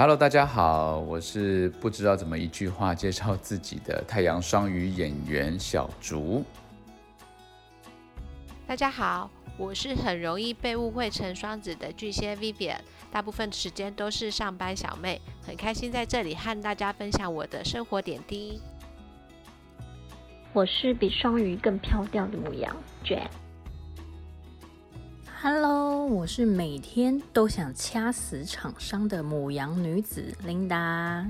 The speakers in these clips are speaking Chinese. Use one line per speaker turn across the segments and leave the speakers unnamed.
Hello，大家好，我是不知道怎么一句话介绍自己的太阳双鱼演员小竹。
大家好，我是很容易被误会成双子的巨蟹 Vivian，大部分时间都是上班小妹，很开心在这里和大家分享我的生活点滴。
我是比双鱼更飘掉的模样，Jane。
Hello，我是每天都想掐死厂商的母羊女子 Linda。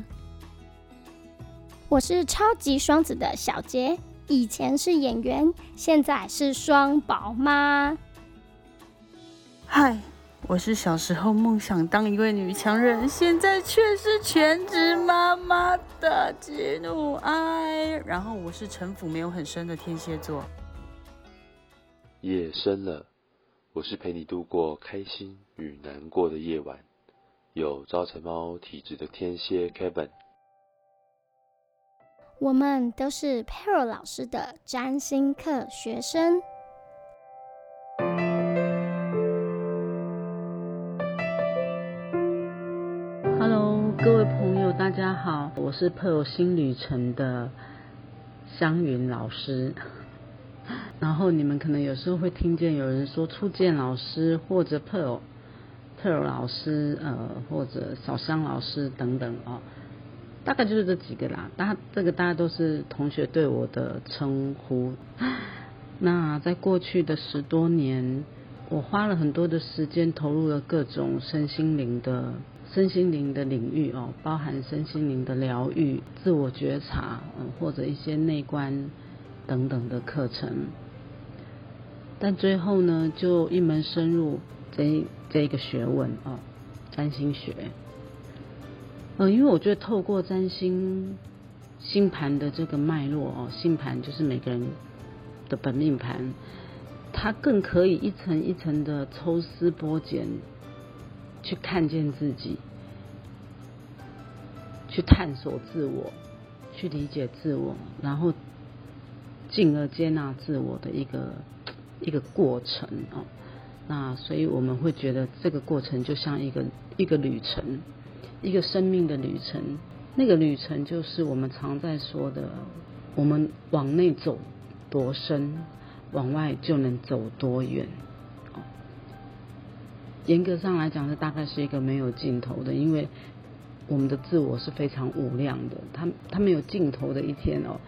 我是超级双子的小杰，以前是演员，现在是双宝妈。
嗨，我是小时候梦想当一位女强人，现在却是全职妈妈的喜怒哀。然后我是城府没有很深的天蝎座。
夜深了。我是陪你度过开心与难过的夜晚，有招财猫体质的天蝎 Kevin。
我们都是 Pero 老师的占星课学生。
Hello，各位朋友，大家好，我是 Pero 新旅程的香云老师。然后你们可能有时候会听见有人说初见老师或者 Pearl Pearl 老师呃或者小香老师等等哦，大概就是这几个啦。大这个大家都是同学对我的称呼。那在过去的十多年，我花了很多的时间投入了各种身心灵的身心灵的领域哦，包含身心灵的疗愈、自我觉察，嗯或者一些内观。等等的课程，但最后呢，就一门深入这这一个学问啊，占星学。嗯，因为我觉得透过占星星盘的这个脉络哦，星盘就是每个人的本命盘，它更可以一层一层的抽丝剥茧，去看见自己，去探索自我，去理解自我，然后。进而接纳自我的一个一个过程哦，那所以我们会觉得这个过程就像一个一个旅程，一个生命的旅程。那个旅程就是我们常在说的，我们往内走多深，往外就能走多远。哦，严格上来讲，这大概是一个没有尽头的，因为我们的自我是非常无量的，它它没有尽头的一天哦。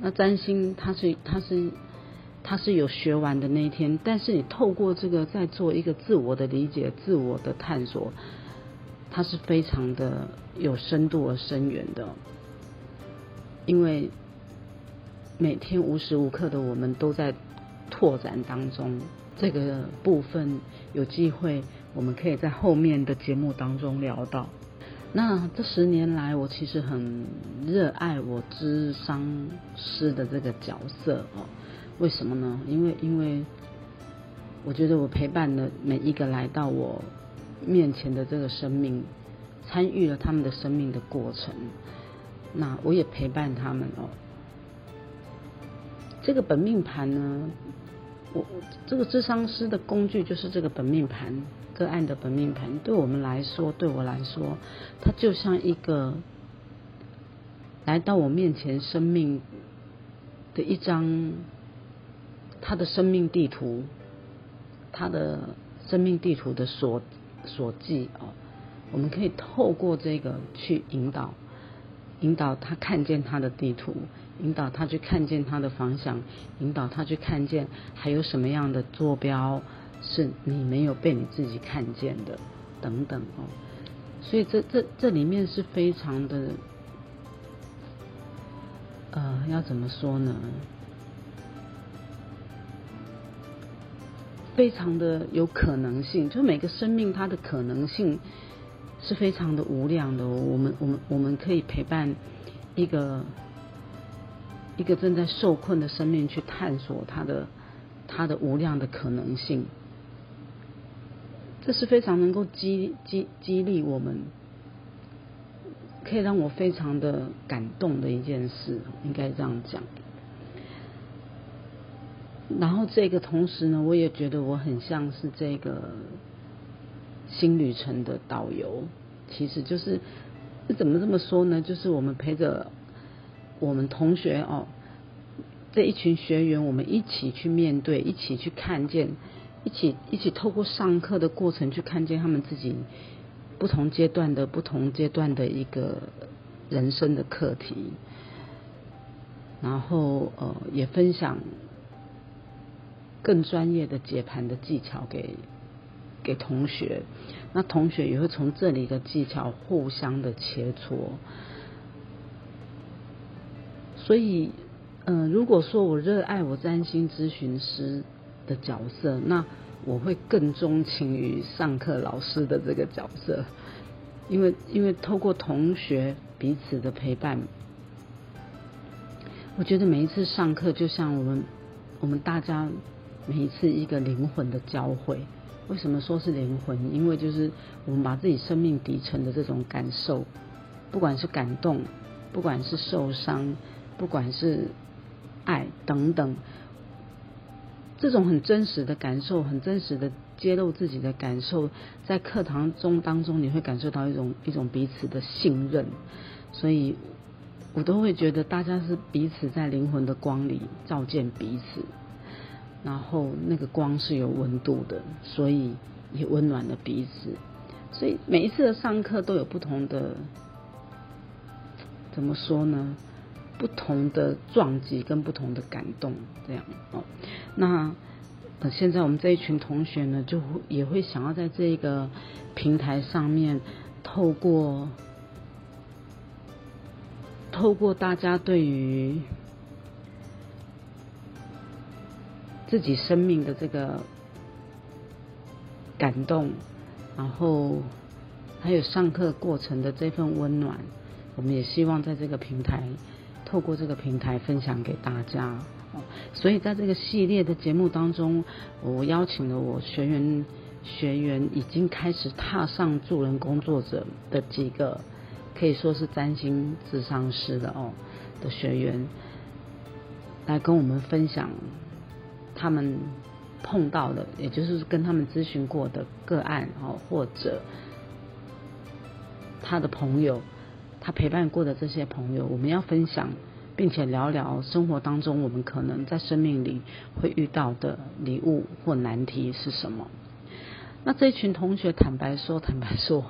那占星，它是它是它是有学完的那一天，但是你透过这个在做一个自我的理解、自我的探索，它是非常的有深度而深远的，因为每天无时无刻的我们都在拓展当中，这个部分有机会我们可以在后面的节目当中聊到。那这十年来，我其实很热爱我智商师的这个角色哦。为什么呢？因为因为我觉得我陪伴了每一个来到我面前的这个生命，参与了他们的生命的过程。那我也陪伴他们哦。这个本命盘呢，我这个智商师的工具就是这个本命盘。个案的本命盘，对我们来说，对我来说，它就像一个来到我面前生命的一张他的生命地图，他的生命地图的所所记啊，我们可以透过这个去引导，引导他看见他的地图，引导他去看见他的方向，引导他去看见还有什么样的坐标。是你没有被你自己看见的，等等哦，所以这这这里面是非常的，呃，要怎么说呢？非常的有可能性，就每个生命它的可能性是非常的无量的。我们我们我们可以陪伴一个一个正在受困的生命去探索它的它的无量的可能性。这是非常能够激激激励我们，可以让我非常的感动的一件事，应该这样讲。然后这个同时呢，我也觉得我很像是这个新旅程的导游，其实就是怎么这么说呢？就是我们陪着我们同学哦，这一群学员，我们一起去面对，一起去看见，一起一起透过上课的过程去看见他们自己不同阶段的不同阶段的一个人生的课题，然后呃，也分享更专业的解盘的技巧给给同学。那同学也会从这里的技巧互相的切磋，所以，嗯，如果说我热爱我占星咨询师的角色，那我会更钟情于上课老师的这个角色，因为因为透过同学彼此的陪伴，我觉得每一次上课就像我们我们大家每一次一个灵魂的交汇。为什么说是灵魂？因为就是我们把自己生命底层的这种感受，不管是感动，不管是受伤，不管是爱等等，这种很真实的感受，很真实的揭露自己的感受，在课堂中当中，你会感受到一种一种彼此的信任，所以我都会觉得大家是彼此在灵魂的光里照见彼此。然后那个光是有温度的，所以也温暖了彼此。所以每一次的上课都有不同的，怎么说呢？不同的撞击跟不同的感动，这样哦。那现在我们这一群同学呢，就也会想要在这个平台上面，透过透过大家对于。自己生命的这个感动，然后还有上课过程的这份温暖，我们也希望在这个平台，透过这个平台分享给大家。所以在这个系列的节目当中，我邀请了我学员学员已经开始踏上助人工作者的几个，可以说是占星智商师的哦的学员，来跟我们分享。他们碰到的，也就是跟他们咨询过的个案哦，或者他的朋友，他陪伴过的这些朋友，我们要分享，并且聊聊生活当中我们可能在生命里会遇到的礼物或难题是什么。那这群同学，坦白说，坦白说，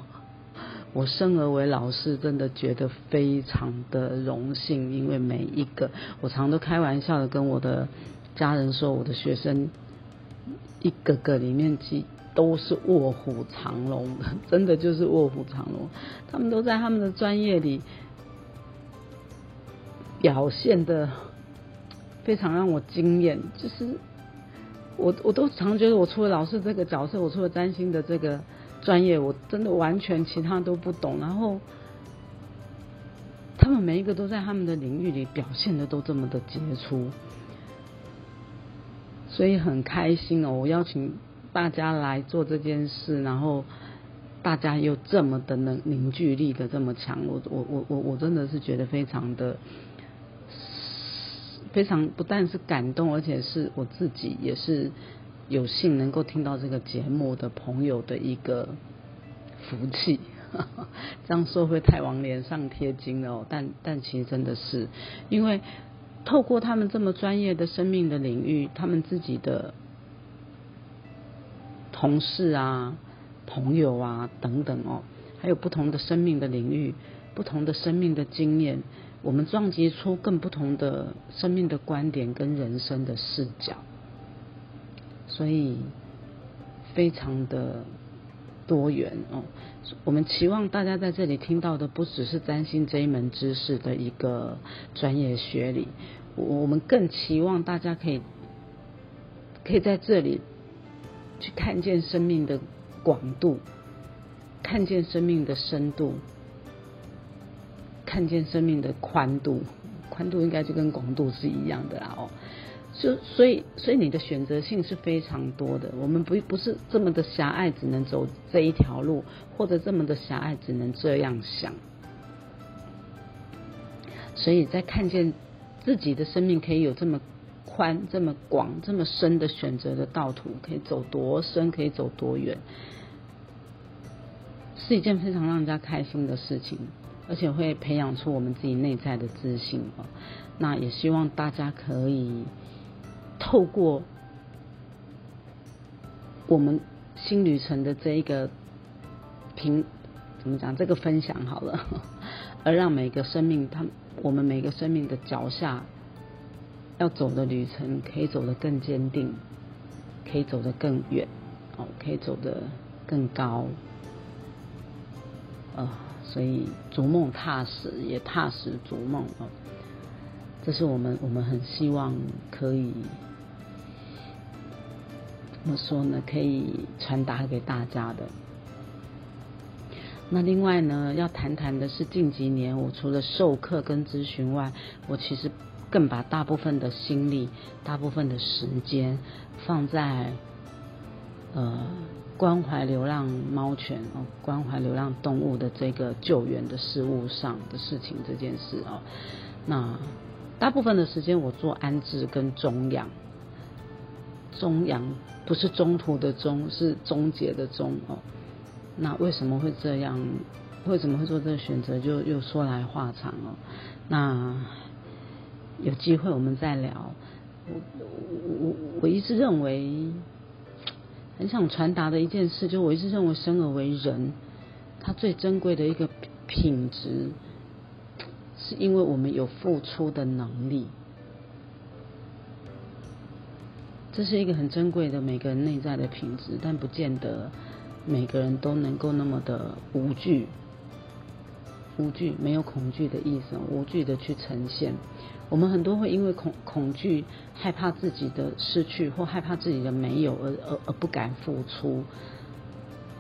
我生而为老师，真的觉得非常的荣幸，因为每一个，我常都开玩笑的跟我的。家人说，我的学生一个个里面，几都是卧虎藏龙，真的就是卧虎藏龙。他们都在他们的专业里表现的非常让我惊艳。就是我，我都常觉得，我除了老师这个角色，我除了占星的这个专业，我真的完全其他都不懂。然后他们每一个都在他们的领域里表现的都这么的杰出。所以很开心哦！我邀请大家来做这件事，然后大家又这么的能凝聚力的这么强，我我我我我真的是觉得非常的非常不但是感动，而且是我自己也是有幸能够听到这个节目的朋友的一个福气。这样说会太往脸上贴金了，但但其实真的是因为。透过他们这么专业的生命的领域，他们自己的同事啊、朋友啊等等哦，还有不同的生命的领域、不同的生命的经验，我们撞击出更不同的生命的观点跟人生的视角，所以非常的多元哦。我们期望大家在这里听到的不只是占星这一门知识的一个专业学理，我们更期望大家可以可以在这里去看见生命的广度，看见生命的深度，看见生命的宽度，宽度应该就跟广度是一样的啦哦。就所以，所以你的选择性是非常多的。我们不不是这么的狭隘，只能走这一条路，或者这么的狭隘，只能这样想。所以在看见自己的生命可以有这么宽、这么广、这么深的选择的道途，可以走多深，可以走多远。是一件非常让人家开心的事情，而且会培养出我们自己内在的自信哦。那也希望大家可以透过我们新旅程的这一个平怎么讲这个分享好了，而让每个生命，他我们每个生命的脚下要走的旅程，可以走得更坚定，可以走得更远，哦，可以走得更高，呃，所以逐梦踏实，也踏实逐梦哦。这是我们我们很希望可以怎么说呢？可以传达给大家的。那另外呢，要谈谈的是近几年，我除了授课跟咨询外，我其实更把大部分的心力、大部分的时间放在呃关怀流浪猫犬哦，关怀流浪动物的这个救援的事物上的事情这件事哦，那。大部分的时间我做安置跟中养，中养不是中途的中，是终结的终哦。那为什么会这样？为什么会做这个选择？就又说来话长哦。那有机会我们再聊。我我我我一直认为，很想传达的一件事，就我一直认为生而为人，他最珍贵的一个品质。是因为我们有付出的能力，这是一个很珍贵的每个人内在的品质，但不见得每个人都能够那么的无惧，无惧没有恐惧的意思，无惧的去呈现。我们很多会因为恐恐惧、害怕自己的失去或害怕自己的没有而而而不敢付出。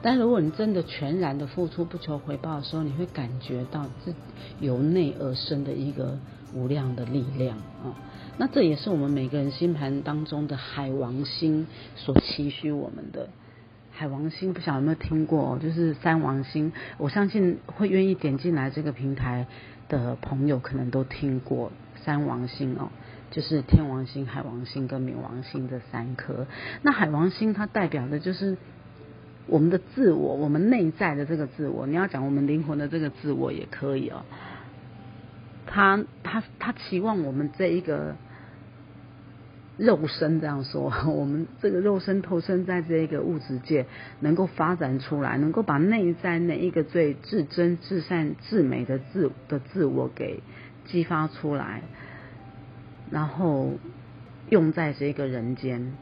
但如果你真的全然的付出不求回报的时候，你会感觉到自由内而生的一个无量的力量啊！那这也是我们每个人星盘当中的海王星所期许我们的。海王星不晓得有没有听过？就是三王星，我相信会愿意点进来这个平台的朋友，可能都听过三王星哦，就是天王星、海王星跟冥王星这三颗。那海王星它代表的就是。我们的自我，我们内在的这个自我，你要讲我们灵魂的这个自我也可以哦。他他他期望我们这一个肉身这样说，我们这个肉身投身在这一个物质界，能够发展出来，能够把内在那一个最至真、至善、至美的自的自我给激发出来，然后用在这个人间。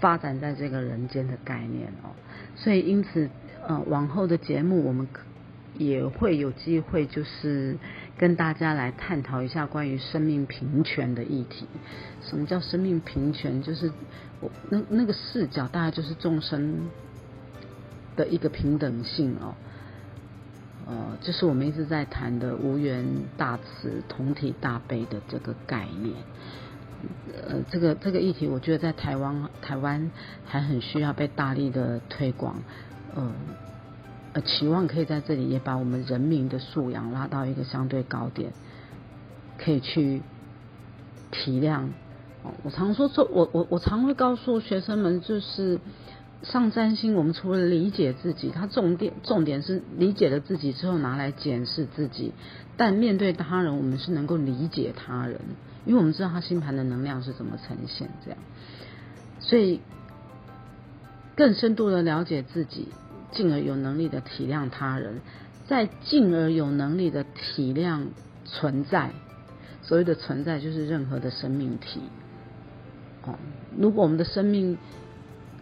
发展在这个人间的概念哦，所以因此，呃，往后的节目我们也会有机会，就是跟大家来探讨一下关于生命平权的议题。什么叫生命平权？就是我那那个视角，大概就是众生的一个平等性哦，呃，就是我们一直在谈的无缘大慈、同体大悲的这个概念。呃，这个这个议题，我觉得在台湾台湾还很需要被大力的推广，呃呃，期望可以在这里也把我们人民的素养拉到一个相对高点，可以去体谅。我常说，说我我我常会告诉学生们，就是上占星，我们除了理解自己，它重点重点是理解了自己之后拿来检视自己，但面对他人，我们是能够理解他人。因为我们知道他星盘的能量是怎么呈现，这样，所以更深度的了解自己，进而有能力的体谅他人，再进而有能力的体谅存在。所谓的存在，就是任何的生命体。哦，如果我们的生命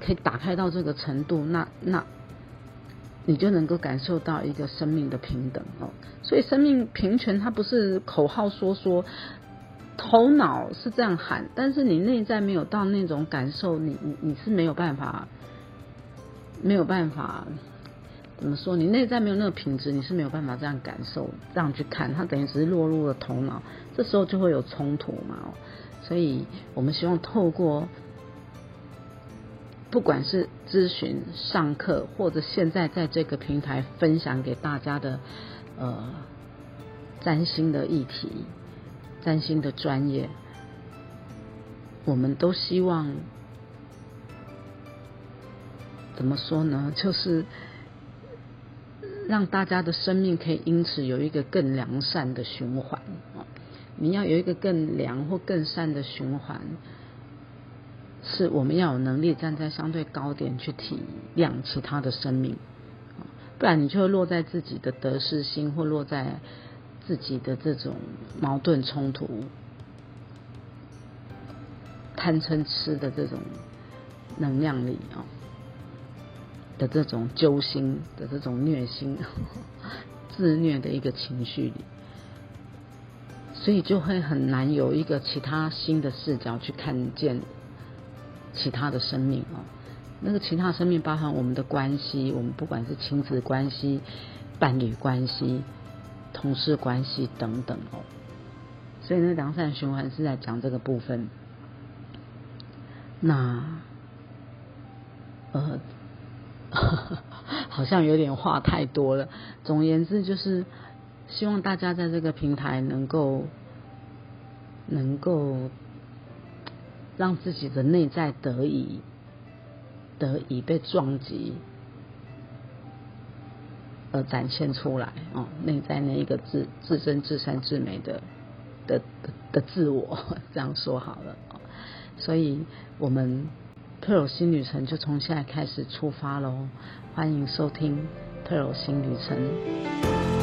可以打开到这个程度，那那你就能够感受到一个生命的平等哦。所以，生命平权它不是口号说说。头脑是这样喊，但是你内在没有到那种感受，你你你是没有办法，没有办法怎么说？你内在没有那个品质，你是没有办法这样感受、这样去看。它等于只是落入了头脑，这时候就会有冲突嘛。所以我们希望透过，不管是咨询、上课，或者现在在这个平台分享给大家的呃占星的议题。占星的专业，我们都希望怎么说呢？就是让大家的生命可以因此有一个更良善的循环啊！你要有一个更良或更善的循环，是我们要有能力站在相对高点去体谅其他的生命，不然你就会落在自己的得失心，或落在自己的这种矛盾冲突、贪嗔痴的这种能量里啊。的这种揪心的这种虐心、自虐的一个情绪里，所以就会很难有一个其他新的视角去看见其他的生命哦。那个其他生命包含我们的关系，我们不管是亲子关系、伴侣关系、同事关系等等哦。所以那良善循环是在讲这个部分。那，呃。好像有点话太多了。总而言之，就是希望大家在这个平台能够能够让自己的内在得以得以被撞击，而展现出来哦，内在那一个自自真、自善、自美的的的自我，这样说好了。所以，我们。特有新旅程就从现在开始出发喽！欢迎收听特有新旅程。